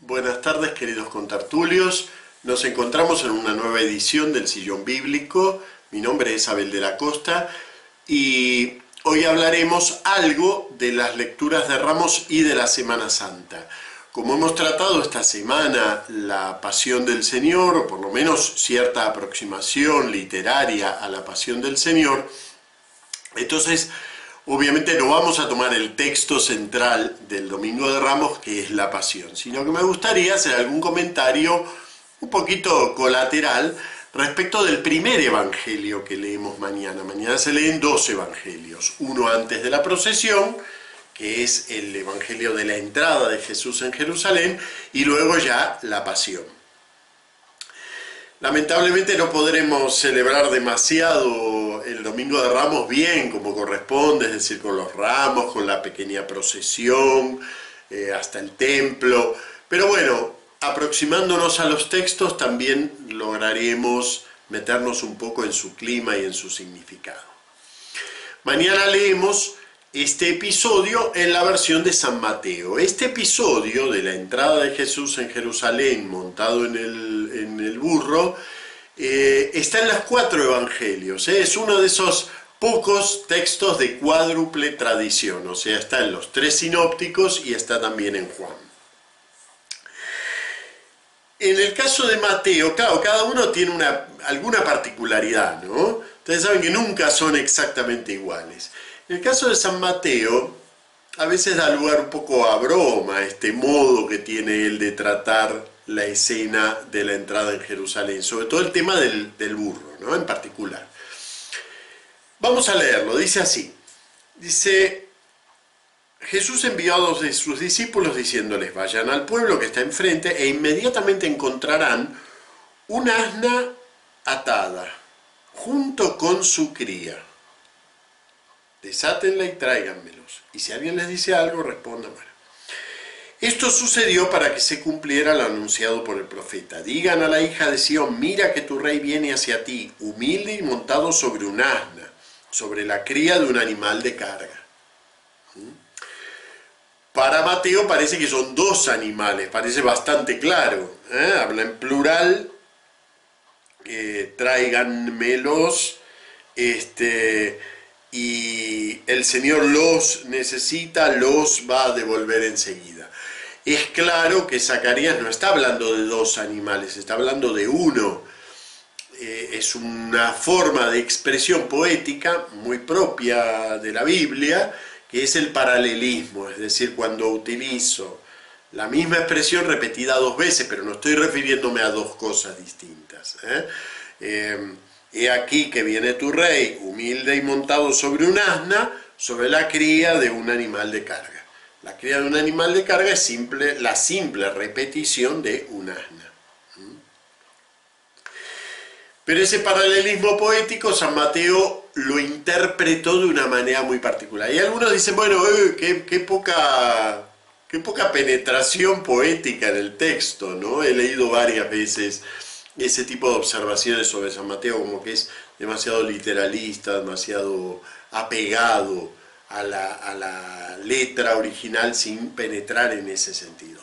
Buenas tardes queridos contartulios. Nos encontramos en una nueva edición del Sillón Bíblico. Mi nombre es Abel de la Costa y hoy hablaremos algo de las lecturas de Ramos y de la Semana Santa. Como hemos tratado esta semana la pasión del Señor, o por lo menos cierta aproximación literaria a la pasión del Señor, entonces obviamente no vamos a tomar el texto central del Domingo de Ramos, que es la pasión, sino que me gustaría hacer algún comentario un poquito colateral respecto del primer evangelio que leemos mañana. Mañana se leen dos evangelios, uno antes de la procesión, que es el evangelio de la entrada de Jesús en Jerusalén, y luego ya la pasión. Lamentablemente no podremos celebrar demasiado el Domingo de Ramos bien como corresponde, es decir, con los ramos, con la pequeña procesión, eh, hasta el templo. Pero bueno, aproximándonos a los textos también lograremos meternos un poco en su clima y en su significado. Mañana leemos este episodio en la versión de San Mateo. Este episodio de la entrada de Jesús en Jerusalén montado en el, burro eh, está en los cuatro evangelios. ¿eh? Es uno de esos pocos textos de cuádruple tradición, o sea, está en los tres sinópticos y está también en Juan. En el caso de Mateo, claro, cada uno tiene una, alguna particularidad, ¿no? Ustedes saben que nunca son exactamente iguales. En el caso de San Mateo, a veces da lugar un poco a broma este modo que tiene él de tratar la escena de la entrada en Jerusalén, sobre todo el tema del, del burro, ¿no? En particular. Vamos a leerlo, dice así. Dice, Jesús envió a dos de sus discípulos diciéndoles, vayan al pueblo que está enfrente e inmediatamente encontrarán una asna atada junto con su cría. Desátenla y tráiganmelos. Y si alguien les dice algo, respondan. Esto sucedió para que se cumpliera lo anunciado por el profeta. Digan a la hija de Sión, mira que tu rey viene hacia ti, humilde y montado sobre un asna, sobre la cría de un animal de carga. Para Mateo parece que son dos animales, parece bastante claro. ¿eh? Habla en plural, eh, tráiganmelos, este, y el Señor los necesita, los va a devolver enseguida. Es claro que Zacarías no está hablando de dos animales, está hablando de uno. Eh, es una forma de expresión poética muy propia de la Biblia, que es el paralelismo, es decir, cuando utilizo la misma expresión repetida dos veces, pero no estoy refiriéndome a dos cosas distintas. ¿eh? Eh, he aquí que viene tu rey, humilde y montado sobre un asna, sobre la cría de un animal de carga. La cría de un animal de carga es simple, la simple repetición de un asna. Pero ese paralelismo poético San Mateo lo interpretó de una manera muy particular. Y algunos dicen, bueno, eh, qué, poca, qué poca penetración poética en el texto, ¿no? He leído varias veces ese tipo de observaciones sobre San Mateo, como que es demasiado literalista, demasiado apegado a la, a la letra original sin penetrar en ese sentido.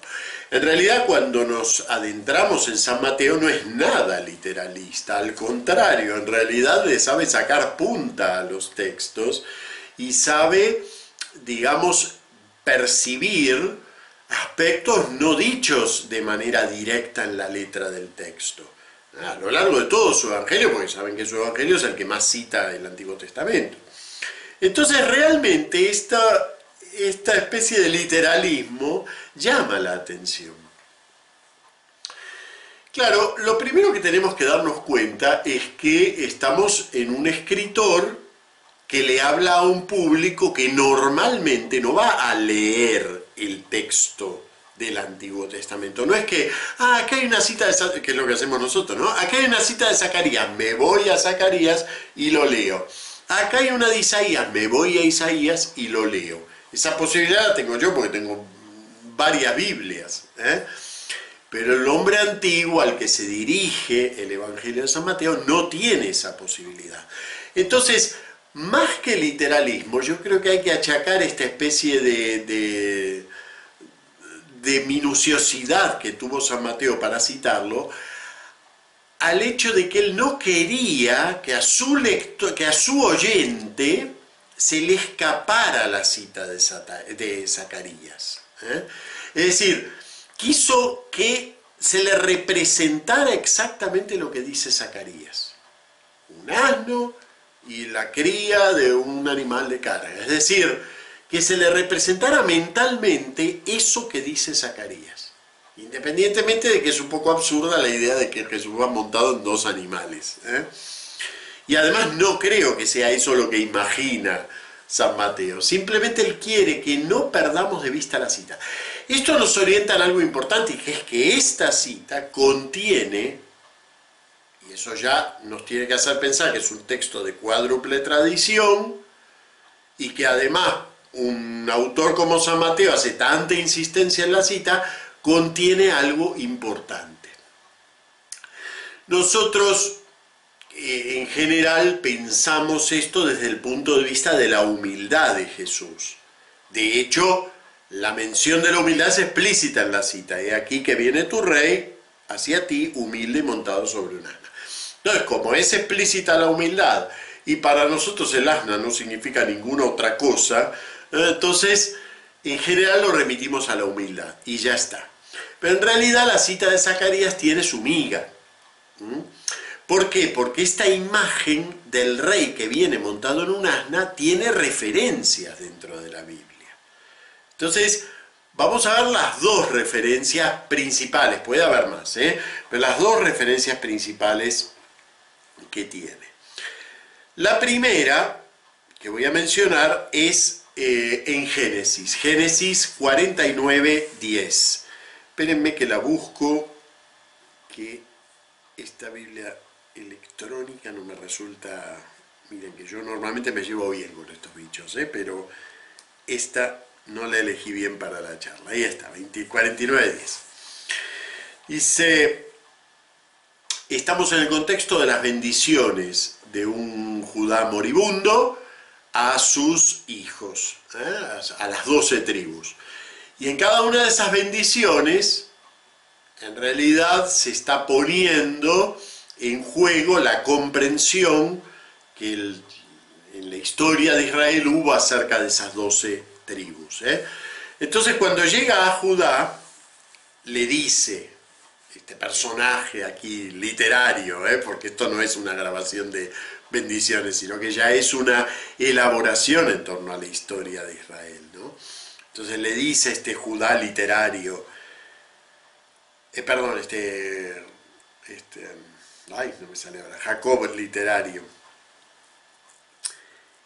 En realidad cuando nos adentramos en San Mateo no es nada literalista, al contrario, en realidad le sabe sacar punta a los textos y sabe, digamos, percibir aspectos no dichos de manera directa en la letra del texto. A lo largo de todo su evangelio, porque saben que su evangelio es el que más cita el Antiguo Testamento. Entonces realmente esta esta especie de literalismo llama la atención. Claro, lo primero que tenemos que darnos cuenta es que estamos en un escritor que le habla a un público que normalmente no va a leer el texto del Antiguo Testamento. No es que, ah, acá hay una cita de que es lo que hacemos nosotros, ¿no? Acá hay una cita de Zacarías, me voy a Zacarías y lo leo. Acá hay una de Isaías, me voy a Isaías y lo leo. Esa posibilidad la tengo yo porque tengo varias Biblias. ¿eh? Pero el hombre antiguo al que se dirige el Evangelio de San Mateo no tiene esa posibilidad. Entonces, más que literalismo, yo creo que hay que achacar esta especie de, de minuciosidad que tuvo San Mateo para citarlo, al hecho de que él no quería que a su, que a su oyente se le escapara la cita de, Zacarías. ¿eh? Es decir, quiso que se le representara exactamente lo que dice Zacarías. Un asno y la cría de un animal de carga. Es decir, que se le representara mentalmente eso que dice Zacarías. Independientemente de que es un poco absurda la idea de que Jesús va montado en dos animales. ¿eh? Y además no creo que sea eso lo que imagina San Mateo. Simplemente él quiere que no perdamos de vista la cita. Esto nos orienta en algo importante, que es que esta cita contiene, y eso ya nos tiene que hacer pensar que es un texto de cuádruple tradición, y que además un autor como San Mateo hace tanta insistencia en la cita, contiene algo importante. Nosotros eh, en general pensamos esto desde el punto de vista de la humildad de Jesús. De hecho, la mención de la humildad es explícita en la cita. He aquí que viene tu rey hacia ti, humilde y montado sobre un asna. Entonces, como es explícita la humildad y para nosotros el asna no significa ninguna otra cosa, eh, entonces en general lo remitimos a la humildad y ya está. Pero en realidad la cita de Zacarías tiene su miga. ¿Por qué? Porque esta imagen del rey que viene montado en un asna tiene referencias dentro de la Biblia. Entonces, vamos a ver las dos referencias principales, puede haber más, ¿eh? pero las dos referencias principales que tiene. La primera que voy a mencionar es eh, en Génesis, Génesis 49, 10. Espérenme que la busco, que esta Biblia electrónica no me resulta... Miren que yo normalmente me llevo bien con estos bichos, ¿eh? pero esta no la elegí bien para la charla. Ahí está, 49.10. Dice, estamos en el contexto de las bendiciones de un Judá moribundo a sus hijos, ¿eh? a las doce tribus. Y en cada una de esas bendiciones, en realidad se está poniendo en juego la comprensión que en la historia de Israel hubo acerca de esas doce tribus. ¿eh? Entonces cuando llega a Judá, le dice, este personaje aquí literario, ¿eh? porque esto no es una grabación de bendiciones, sino que ya es una elaboración en torno a la historia de Israel. Entonces le dice este Judá literario, eh, perdón, este, este, ay, no me sale ahora, Jacob literario,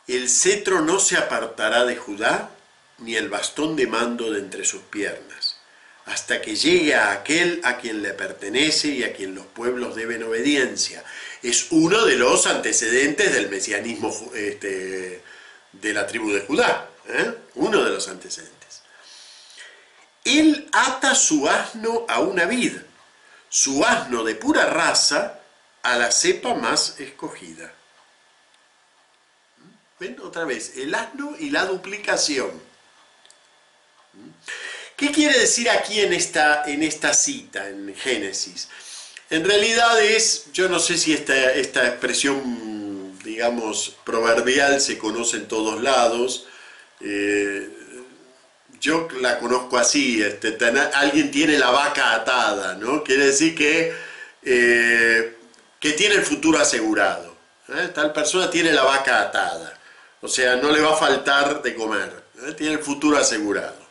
el cetro no se apartará de Judá, ni el bastón de mando de entre sus piernas, hasta que llegue a aquel a quien le pertenece y a quien los pueblos deben obediencia. Es uno de los antecedentes del mesianismo este, de la tribu de Judá, ¿eh? uno de los antecedentes. Él ata su asno a una vid, su asno de pura raza a la cepa más escogida. ¿Ven? Otra vez, el asno y la duplicación. ¿Qué quiere decir aquí en esta, en esta cita, en Génesis? En realidad es, yo no sé si esta, esta expresión, digamos, proverbial se conoce en todos lados, eh, yo la conozco así, este, alguien tiene la vaca atada, ¿no? Quiere decir que, eh, que tiene el futuro asegurado. ¿eh? Tal persona tiene la vaca atada, o sea, no le va a faltar de comer, ¿eh? tiene el futuro asegurado.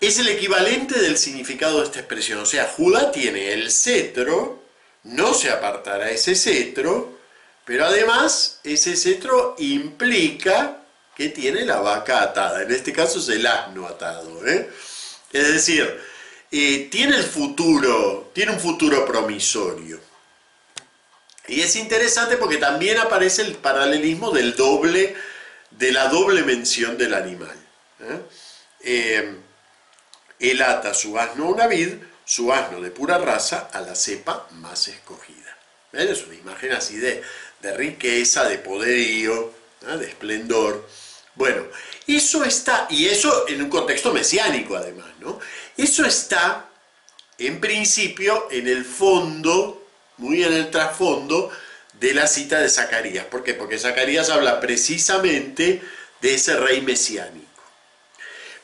Es el equivalente del significado de esta expresión, o sea, Judá tiene el cetro, no se apartará ese cetro, pero además ese cetro implica que tiene la vaca atada. En este caso es el asno atado. ¿eh? Es decir, eh, tiene el futuro, tiene un futuro promisorio. Y es interesante porque también aparece el paralelismo del doble, de la doble mención del animal. ¿eh? él ata su asno a una vid, su asno de pura raza, a la cepa más escogida. Es una imagen así de, de riqueza, de poderío, de esplendor. Bueno, Eso está, y eso en un contexto mesiánico además, ¿no? Eso está, en principio, en el fondo, muy en el trasfondo de la cita de Zacarías. ¿Por qué? Porque Zacarías habla precisamente de ese rey mesiánico.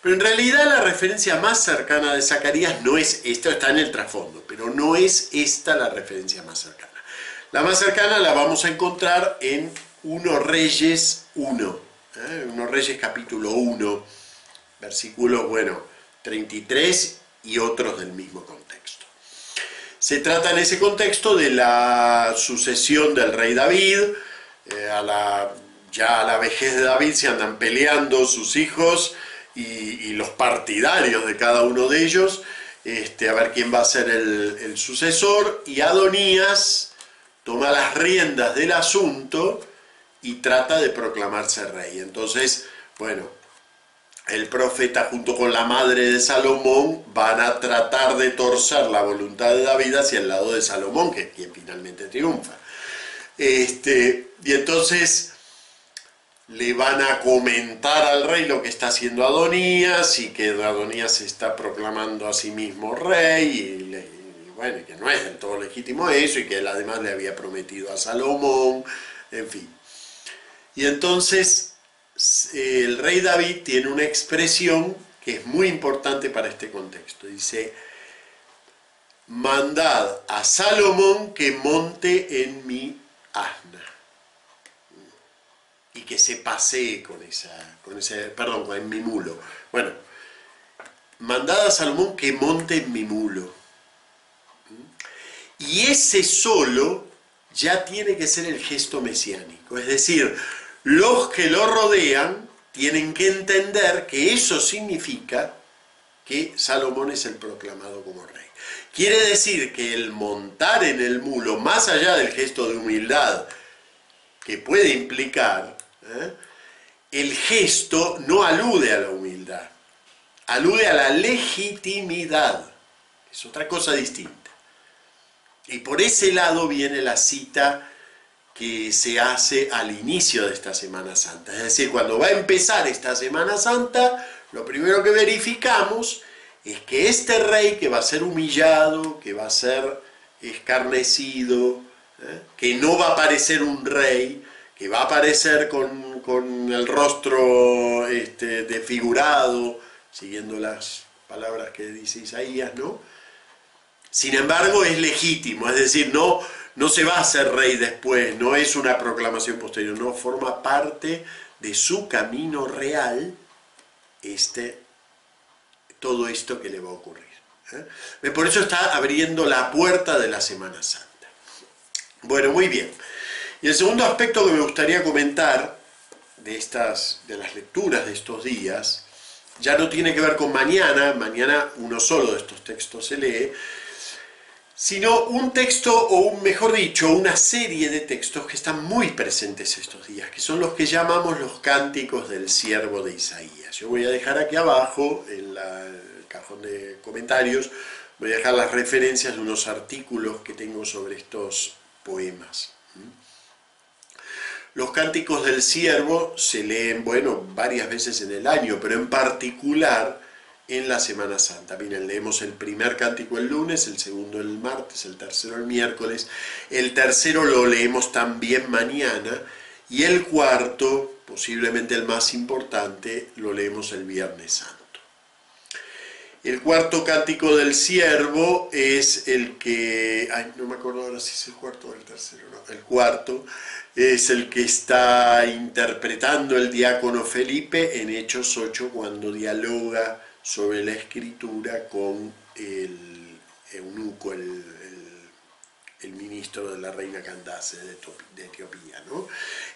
Pero en realidad la referencia más cercana de Zacarías no es, esto está en el trasfondo, pero no es esta la referencia más cercana. La más cercana la vamos a encontrar en 1 Reyes 1, ¿eh? 1 Reyes capítulo 1, versículos, bueno, 33 y otros del mismo contexto. Se trata en ese contexto de la sucesión del rey David, eh, a la, ya a la vejez de David se andan peleando sus hijos y, los partidarios de cada uno de ellos, este, a ver quién va a ser el sucesor, y Adonías toma las riendas del asunto y trata de proclamarse rey. Entonces, bueno, el profeta junto con la madre de Salomón van a tratar de torcer la voluntad de David hacia el lado de Salomón, que es quien finalmente triunfa. Este, y entonces le van a comentar al rey lo que está haciendo Adonías y que Adonías se está proclamando a sí mismo rey y, bueno, que no es del todo legítimo eso y que él además le había prometido a Salomón, en fin. Y entonces el rey David tiene una expresión que es muy importante para este contexto. Dice, mandad a Salomón que monte en mi asna y que se pasee con esa, con ese, perdón, en mi mulo. Bueno, mandad a Salomón que monte en mi mulo. Y ese solo ya tiene que ser el gesto mesiánico, es decir, los que lo rodean tienen que entender que eso significa que Salomón es el proclamado como rey. Quiere decir que el montar en el mulo, más allá del gesto de humildad que puede implicar, ¿eh? el gesto no alude a la humildad, alude a la legitimidad. Es otra cosa distinta. Y por ese lado viene la cita que se hace al inicio de esta Semana Santa. Es decir, cuando va a empezar esta Semana Santa, lo primero que verificamos es que este rey que va a ser humillado, que va a ser escarnecido, ¿eh? que no va a parecer un rey, que va a aparecer con, el rostro este, desfigurado, siguiendo las palabras que dice Isaías, ¿no? Sin embargo, es legítimo, es decir, no, no se va a hacer rey después, no es una proclamación posterior, no forma parte de su camino real este, todo esto que le va a ocurrir. ¿eh? Por eso está abriendo la puerta de la Semana Santa. Bueno, muy bien. Y el segundo aspecto que me gustaría comentar de, estas, de las lecturas de estos días, ya no tiene que ver con mañana, mañana uno solo de estos textos se lee, sino un texto, o mejor dicho, una serie de textos que están muy presentes estos días, que son los que llamamos los cánticos del siervo de Isaías. Yo voy a dejar aquí abajo, en el cajón de comentarios, voy a dejar las referencias de unos artículos que tengo sobre estos poemas. Los cánticos del siervo se leen, bueno, varias veces en el año, pero en particular en la Semana Santa. Miren, leemos el primer cántico el lunes, el segundo el martes, el tercero el miércoles, el tercero lo leemos también mañana y el cuarto, posiblemente el más importante, lo leemos el Viernes Santo. El cuarto cántico del siervo es el que, ay, no me acuerdo ahora si es el cuarto o el tercero, no, el cuarto es el que está interpretando el diácono Felipe en Hechos 8 cuando dialoga sobre la escritura con el eunuco, el, ministro de la reina Candace de, Etiopía. ¿no?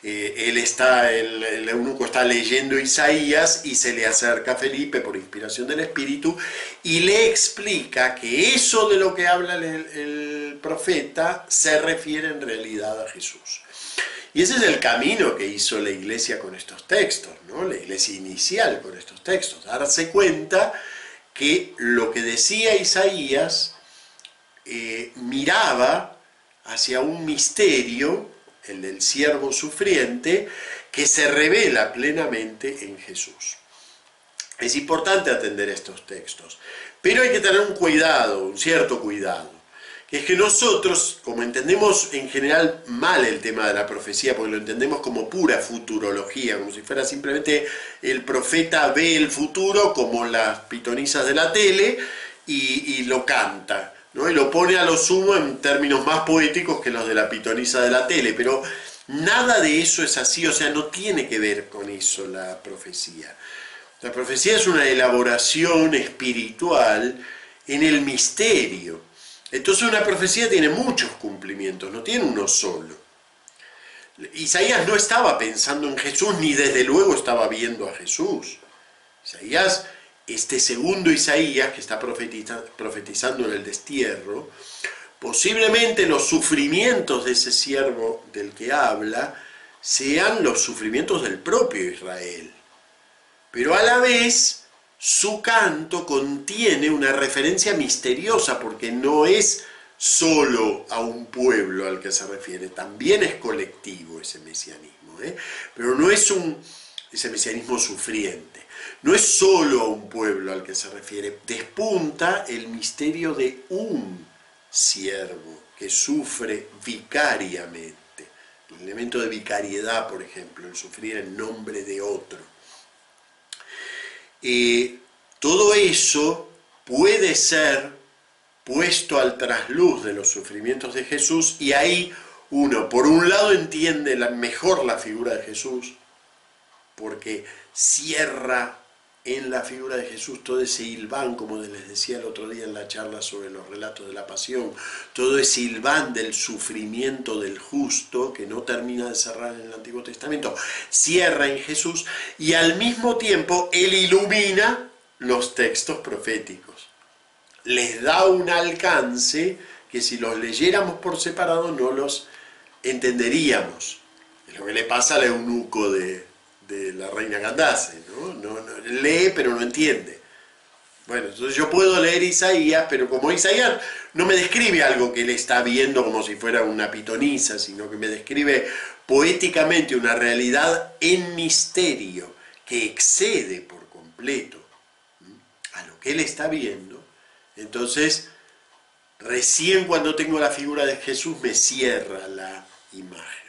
Eh, él está, el, eunuco está leyendo Isaías y se le acerca a Felipe por inspiración del Espíritu y le explica que eso de lo que habla el profeta se refiere en realidad a Jesús. Y ese es el camino que hizo la iglesia con estos textos, ¿no? la iglesia inicial con estos textos, darse cuenta que lo que decía Isaías eh, miraba hacia un misterio, el del siervo sufriente, que se revela plenamente en Jesús. Es importante atender estos textos, pero hay que tener un cuidado, un cierto cuidado. Es que nosotros, como entendemos en general mal el tema de la profecía, porque lo entendemos como pura futurología, como si fuera simplemente el profeta ve el futuro como las pitonizas de la tele y, lo canta, ¿no? y lo pone a lo sumo en términos más poéticos que los de la pitoniza de la tele, pero nada de eso es así, o sea, no tiene que ver con eso la profecía. La profecía es una elaboración espiritual en el misterio. Entonces una profecía tiene muchos cumplimientos, no tiene uno solo. Isaías no estaba pensando en Jesús ni desde luego estaba viendo a Jesús. Isaías, este segundo Isaías que está profetizando en el destierro, posiblemente los sufrimientos de ese siervo del que habla sean los sufrimientos del propio Israel pero a la vez su canto contiene una referencia misteriosa porque no es solo a un pueblo al que se refiere, también es colectivo ese mesianismo, ¿eh? pero no es un, ese mesianismo sufriente, no es solo a un pueblo al que se refiere, despunta el misterio de un siervo que sufre vicariamente, el elemento de vicariedad, por ejemplo, el sufrir en nombre de otro todo eso puede ser puesto al trasluz de los sufrimientos de Jesús y ahí uno, por un lado, entiende mejor la figura de Jesús, porque cierra en la figura de Jesús todo ese hilván, como les decía el otro día en la charla sobre los relatos de la pasión, todo ese hilván del sufrimiento del justo que no termina de cerrar en el Antiguo Testamento, cierra en Jesús y al mismo tiempo él ilumina los textos proféticos. Les da un alcance que si los leyéramos por separado no los entenderíamos. Es lo que le pasa al eunuco de, la reina Candace, ¿no? No, Lee pero no entiende. Bueno, entonces yo puedo leer Isaías, pero como Isaías no me describe algo que él está viendo como si fuera una pitoniza, sino que me describe poéticamente una realidad en misterio que excede por completo a lo que él está viendo, entonces recién cuando tengo la figura de Jesús me cierra la imagen.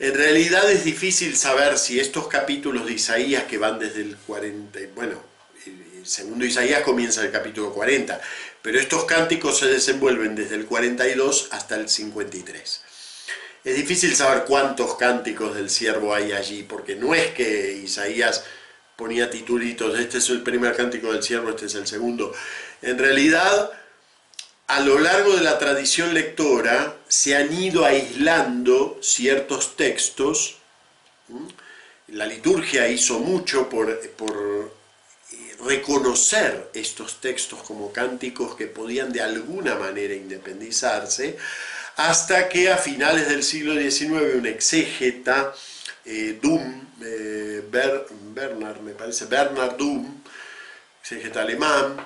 En realidad es difícil saber si estos capítulos de Isaías que van desde el 40, bueno, el segundo Isaías comienza el capítulo 40, pero estos cánticos se desenvuelven desde el 42 hasta el 53. Es difícil saber cuántos cánticos del siervo hay allí, porque no es que Isaías ponía titulitos, este es el primer cántico del siervo, este es el segundo. En realidad, a lo largo de la tradición lectora se han ido aislando ciertos textos. La liturgia hizo mucho por, eh, reconocer estos textos como cánticos que podían de alguna manera independizarse, hasta que a finales del siglo XIX un exégeta, eh, eh, Bernard, me parece, Bernard Dum, exégeta alemán,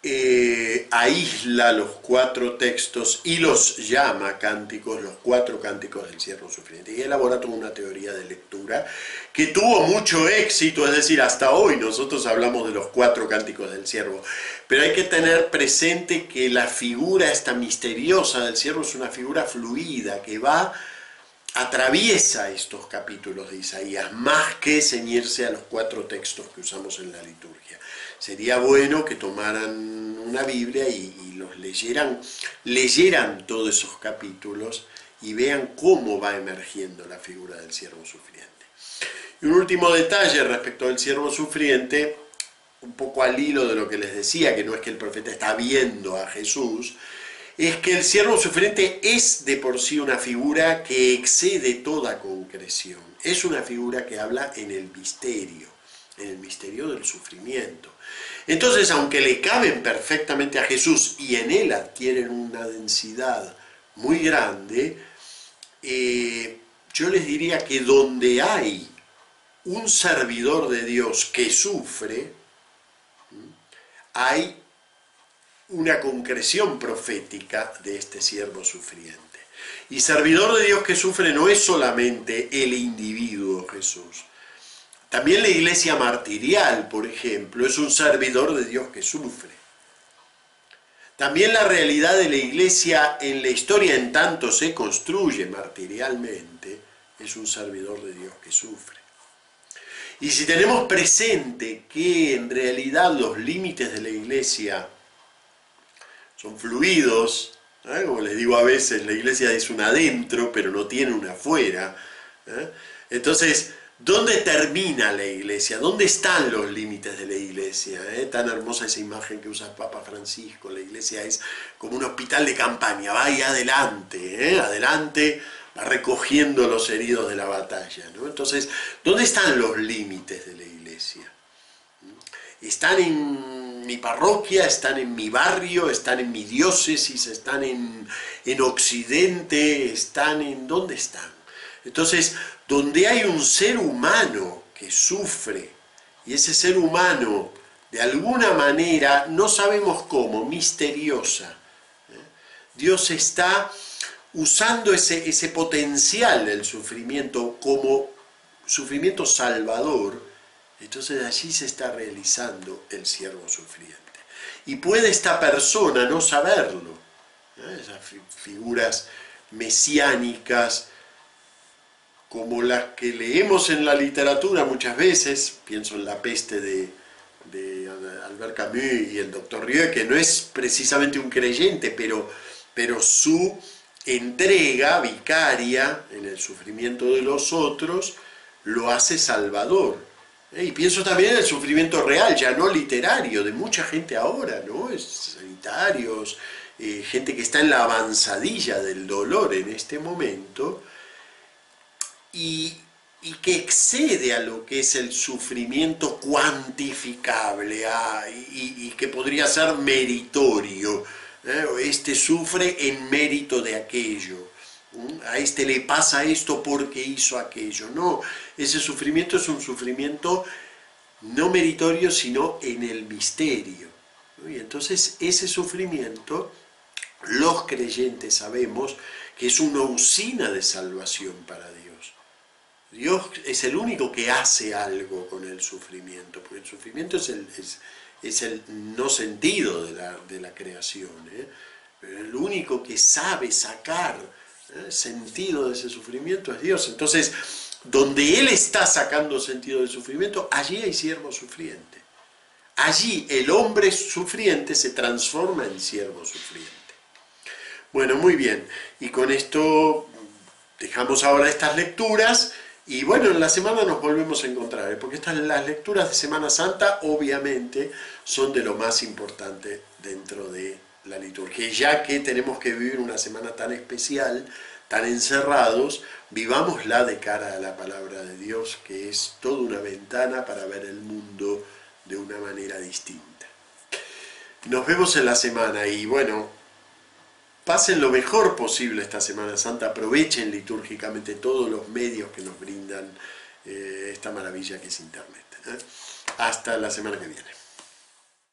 eh, aísla los cuatro textos y los llama cánticos, los cuatro cánticos del siervo sufriente. Y elabora toda una teoría de lectura que tuvo mucho éxito, es decir, hasta hoy nosotros hablamos de los cuatro cánticos del siervo. Pero hay que tener presente que la figura esta misteriosa del siervo es una figura fluida que va atraviesa estos capítulos de Isaías, más que ceñirse a los cuatro textos que usamos en la liturgia sería bueno que tomaran una Biblia y, los leyeran, leyeran todos esos capítulos y vean cómo va emergiendo la figura del siervo sufriente. Y un último detalle respecto del siervo sufriente, un poco al hilo de lo que les decía, que no es que el profeta está viendo a Jesús, es que el siervo sufriente es de por sí una figura que excede toda concreción. Es una figura que habla en el misterio, en el misterio del sufrimiento. Entonces, aunque le caben perfectamente a Jesús y en él adquieren una densidad muy grande, eh, yo les diría que donde hay un servidor de Dios que sufre, hay una concreción profética de este siervo sufriente. Y servidor de Dios que sufre no es solamente el individuo Jesús. También la iglesia martirial, por ejemplo, es un servidor de Dios que sufre. También la realidad de la iglesia en la historia en tanto se construye martirialmente es un servidor de Dios que sufre. Y si tenemos presente que en realidad los límites de la iglesia son fluidos, ¿eh? como les digo a veces, la iglesia es un adentro, pero no tiene un afuera. ¿eh? Entonces, ¿Dónde termina la iglesia? ¿Dónde están los límites de la iglesia? ¿Eh? Tan hermosa esa imagen que usa Papa Francisco. La iglesia es como un hospital de campaña, va ahí adelante, ¿eh? adelante, va recogiendo los heridos de la batalla. Entonces, ¿dónde están los límites de la iglesia? ¿Están en mi parroquia? ¿Están en mi barrio? ¿Están en mi diócesis? ¿Están en, en Occidente? ¿Están en... ¿Dónde están? Entonces, donde hay un ser humano que sufre, y ese ser humano, de alguna manera, no sabemos cómo, misteriosa, ¿eh? Dios está usando ese, ese potencial del sufrimiento como sufrimiento salvador, entonces allí se está realizando el siervo sufriente. Y puede esta persona no saberlo, ¿eh? esas figuras mesiánicas, como las que leemos en la literatura muchas veces, pienso en La peste de, Albert Camus y el doctor Rieu, que no es precisamente un creyente, pero, pero su entrega vicaria en el sufrimiento de los otros lo hace salvador. ¿eh? Y pienso también en el sufrimiento real, ya no literario, de mucha gente ahora, ¿no? sanitarios, eh, gente que está en la avanzadilla del dolor en este momento, y, que excede a lo que es el sufrimiento cuantificable ah, y, que podría ser meritorio. ¿eh? Este sufre en mérito de aquello. A este le pasa esto porque hizo aquello. No, ese sufrimiento es un sufrimiento no meritorio, sino en el misterio. Y entonces ese sufrimiento, los creyentes sabemos que es una usina de salvación para Dios. Dios es el único que hace algo con el sufrimiento, porque el sufrimiento es el, no sentido de la, creación. ¿eh? El único que sabe sacar ¿eh? sentido de ese sufrimiento es Dios. Entonces, donde Él está sacando sentido del sufrimiento, allí hay siervo sufriente. Allí el hombre sufriente se transforma en siervo sufriente. Bueno, muy bien. Y con esto dejamos ahora estas lecturas. Y bueno, en la semana nos volvemos a encontrar, ¿eh? porque estas, las lecturas de Semana Santa obviamente son de lo más importante dentro de la liturgia. Ya que tenemos que vivir una semana tan especial, tan encerrados, vivámosla de cara a la palabra de Dios, que es toda una ventana para ver el mundo de una manera distinta. Nos vemos en la semana y bueno, pasen lo mejor posible esta Semana Santa, aprovechen litúrgicamente todos los medios que nos brindan eh, esta maravilla que es Internet. ¿eh? Hasta la semana que viene.